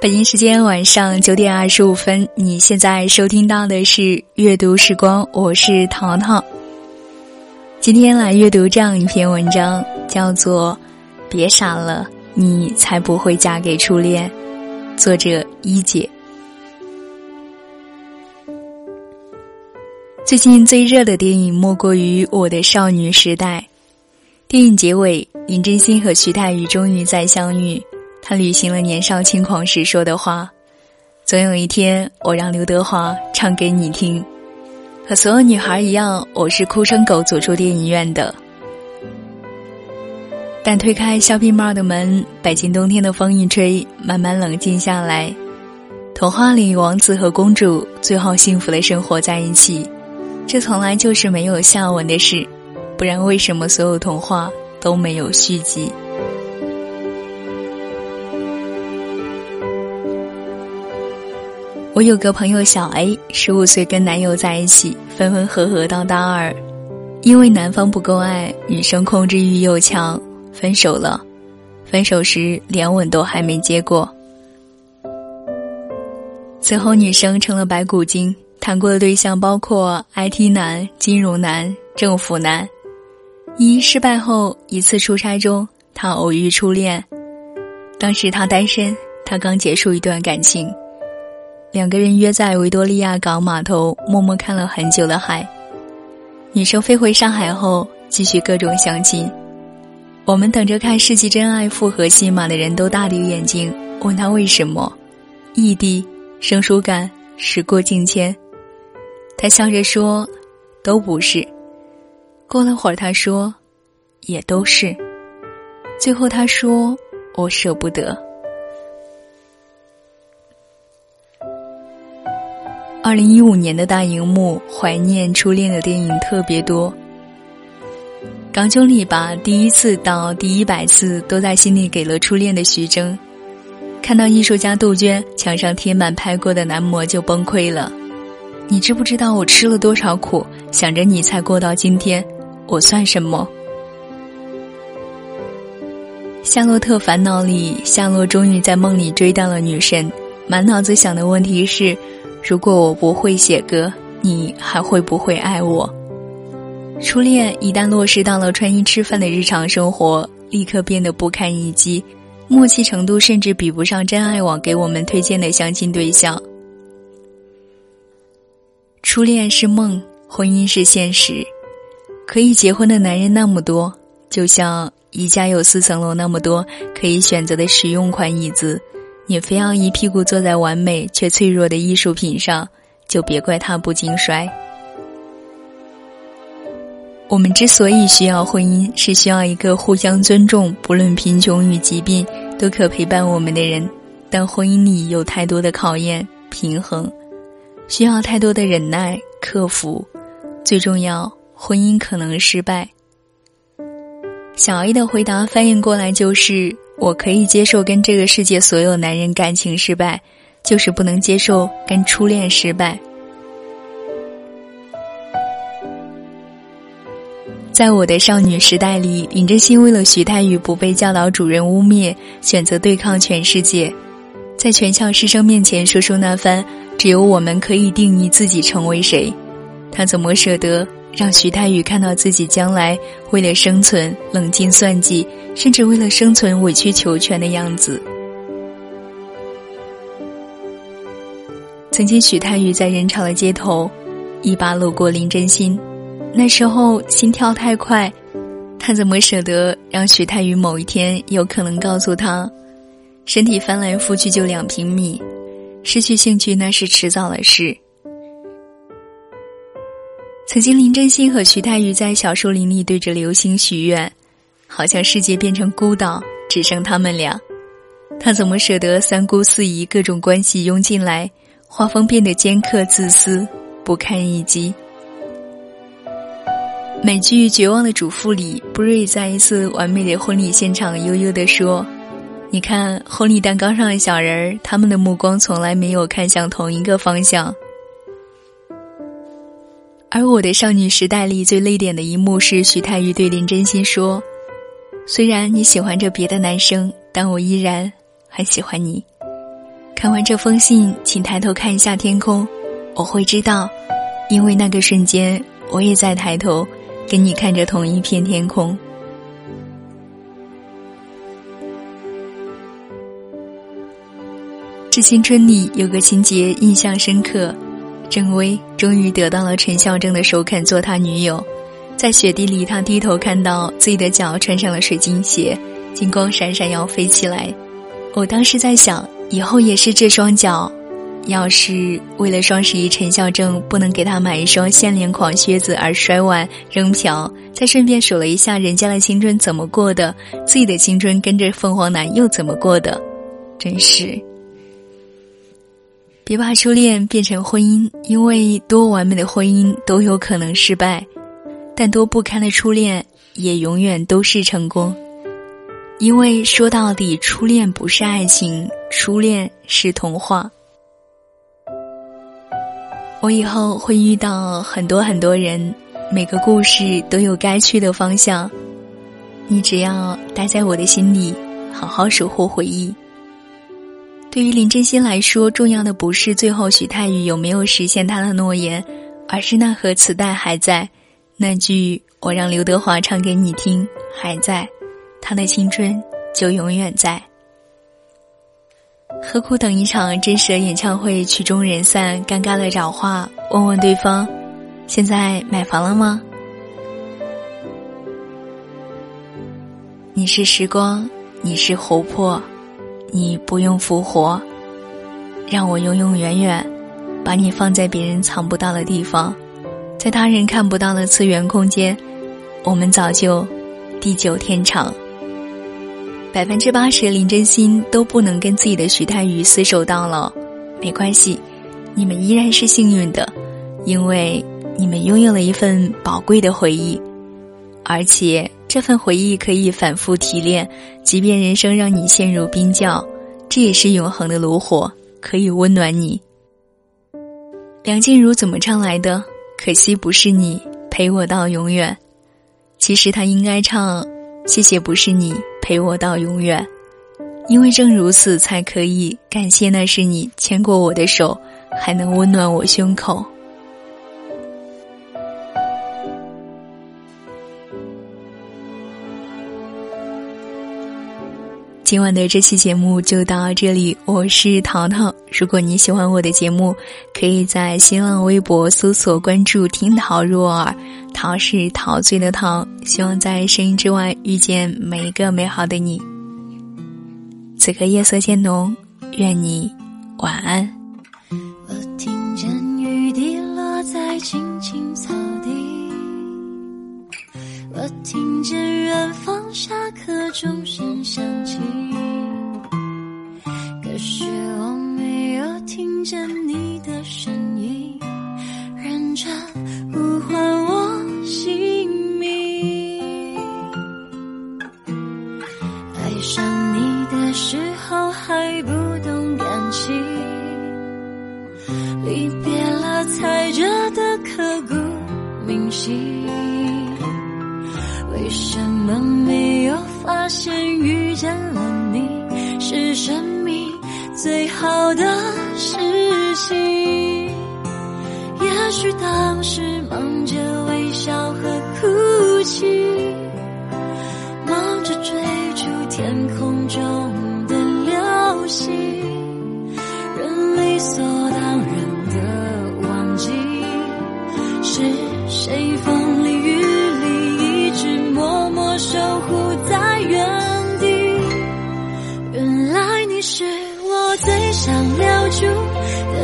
北京时间晚上九点二十五分，你现在收听到的是阅读时光，我是淘淘。今天来阅读这样一篇文章，叫做《别傻了，你才不会嫁给初恋》，作者一姐。最近最热的电影莫过于《我的少女时代》。电影结尾，林真心和徐太宇终于再相遇。他履行了年少轻狂时说的话：“总有一天，我让刘德华唱给你听。”和所有女孩一样，我是哭成狗走出电影院的。但推开 shopping mall 的门，北京冬天的风一吹，慢慢冷静下来。童话里，王子和公主最后幸福的生活在一起，这从来就是没有下文的事。不然，为什么所有童话都没有续集？我有个朋友小 A，十五岁跟男友在一起，分分合合到大二，因为男方不够爱，女生控制欲又强，分手了。分手时连吻都还没接过。此后女生成了白骨精，谈过的对象包括 IT 男、金融男、政府男。一失败后，一次出差中，她偶遇初恋，当时她单身，她刚结束一段感情。两个人约在维多利亚港码头，默默看了很久的海。女生飞回上海后，继续各种相亲。我们等着看世纪真爱复合戏码的人都大跌眼镜，问他为什么？异地，生疏感，时过境迁。他笑着说：“都不是。”过了会儿，他说：“也都是。”最后他说：“我舍不得。”二零一五年的大荧幕，怀念初恋的电影特别多。港囧里把第一次到第一百次都在心里给了初恋的徐峥，看到艺术家杜鹃墙上贴满拍过的男模就崩溃了。你知不知道我吃了多少苦，想着你才过到今天，我算什么？夏洛特烦恼里，夏洛终于在梦里追到了女神，满脑子想的问题是。如果我不会写歌，你还会不会爱我？初恋一旦落实到了穿衣吃饭的日常生活，立刻变得不堪一击，默契程度甚至比不上真爱网给我们推荐的相亲对象。初恋是梦，婚姻是现实。可以结婚的男人那么多，就像宜家有四层楼那么多可以选择的实用款椅子。你非要一屁股坐在完美却脆弱的艺术品上，就别怪它不经摔。我们之所以需要婚姻，是需要一个互相尊重、不论贫穷与疾病都可陪伴我们的人。但婚姻里有太多的考验、平衡，需要太多的忍耐、克服。最重要，婚姻可能失败。小 A 的回答翻译过来就是。我可以接受跟这个世界所有男人感情失败，就是不能接受跟初恋失败。在我的少女时代里，林真心为了徐太宇不被教导主任污蔑，选择对抗全世界，在全校师生面前说出那番“只有我们可以定义自己成为谁”，他怎么舍得？让徐太宇看到自己将来为了生存冷静算计，甚至为了生存委曲求全的样子。曾经，许太宇在人潮的街头，一把搂过林真心。那时候心跳太快，他怎么舍得让许太宇某一天有可能告诉他，身体翻来覆去就两平米，失去兴趣那是迟早的事。曾经，林真心和徐太宇在小树林里对着流星许愿，好像世界变成孤岛，只剩他们俩。他怎么舍得三姑四姨各种关系拥进来，画风变得尖刻、自私、不堪一击？美剧《绝望的主妇》里，布瑞在一次完美的婚礼现场悠悠地说：“你看，婚礼蛋糕上的小人儿，他们的目光从来没有看向同一个方向。”而我的少女时代里最泪点的一幕是徐太宇对林真心说：“虽然你喜欢着别的男生，但我依然很喜欢你。”看完这封信，请抬头看一下天空，我会知道，因为那个瞬间，我也在抬头，跟你看着同一片天空。《致青春》里有个情节印象深刻，郑薇终于得到了陈孝正的首肯做他女友，在雪地里，他低头看到自己的脚穿上了水晶鞋，金光闪闪要飞起来。我当时在想，以后也是这双脚，要是为了双十一陈孝正不能给他买一双限量款靴子而摔碗扔瓢，再顺便数了一下人家的青春怎么过的，自己的青春跟着凤凰男又怎么过的，真是。别把初恋变成婚姻，因为多完美的婚姻都有可能失败，但多不堪的初恋也永远都是成功。因为说到底，初恋不是爱情，初恋是童话。我以后会遇到很多很多人，每个故事都有该去的方向，你只要待在我的心里，好好守护回忆。对于林真心来说，重要的不是最后许泰宇有没有实现他的诺言，而是那盒磁带还在，那句我让刘德华唱给你听还在，他的青春就永远在。何苦等一场真实的演唱会曲终人散，尴尬的找话问问对方，现在买房了吗？你是时光，你是湖泊。你不用复活，让我永永远远把你放在别人藏不到的地方，在他人看不到的次元空间，我们早就地久天长。百分之八十林真心都不能跟自己的徐太宇厮守到老，没关系，你们依然是幸运的，因为你们拥有了一份宝贵的回忆，而且。这份回忆可以反复提炼，即便人生让你陷入冰窖，这也是永恒的炉火，可以温暖你。梁静茹怎么唱来的？可惜不是你陪我到永远。其实她应该唱：谢谢不是你陪我到永远，因为正如此才可以感谢那是你牵过我的手，还能温暖我胸口。今晚的这期节目就到这里，我是淘淘。如果你喜欢我的节目，可以在新浪微博搜索关注“听桃入耳”，桃是陶醉的桃。希望在声音之外遇见每一个美好的你。此刻夜色渐浓，愿你晚安。我听见雨滴落在青青草，我听见远方下课钟声响起可是我没有听见你的声音是生命最好的事情？也许当时忙着微笑和哭泣，忙着追逐天空中的流星，人理所当然的忘记是谁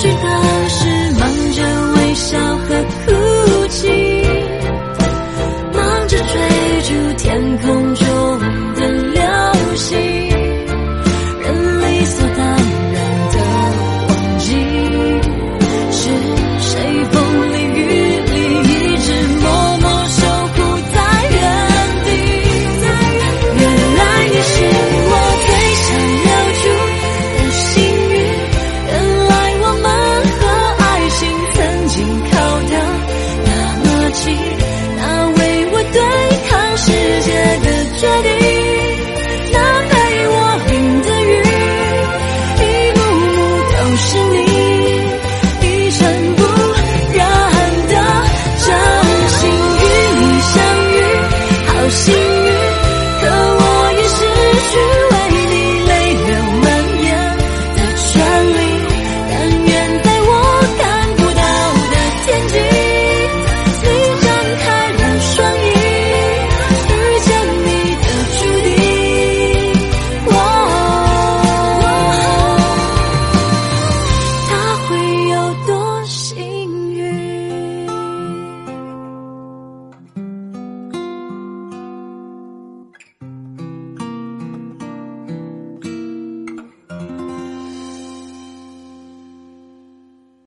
值得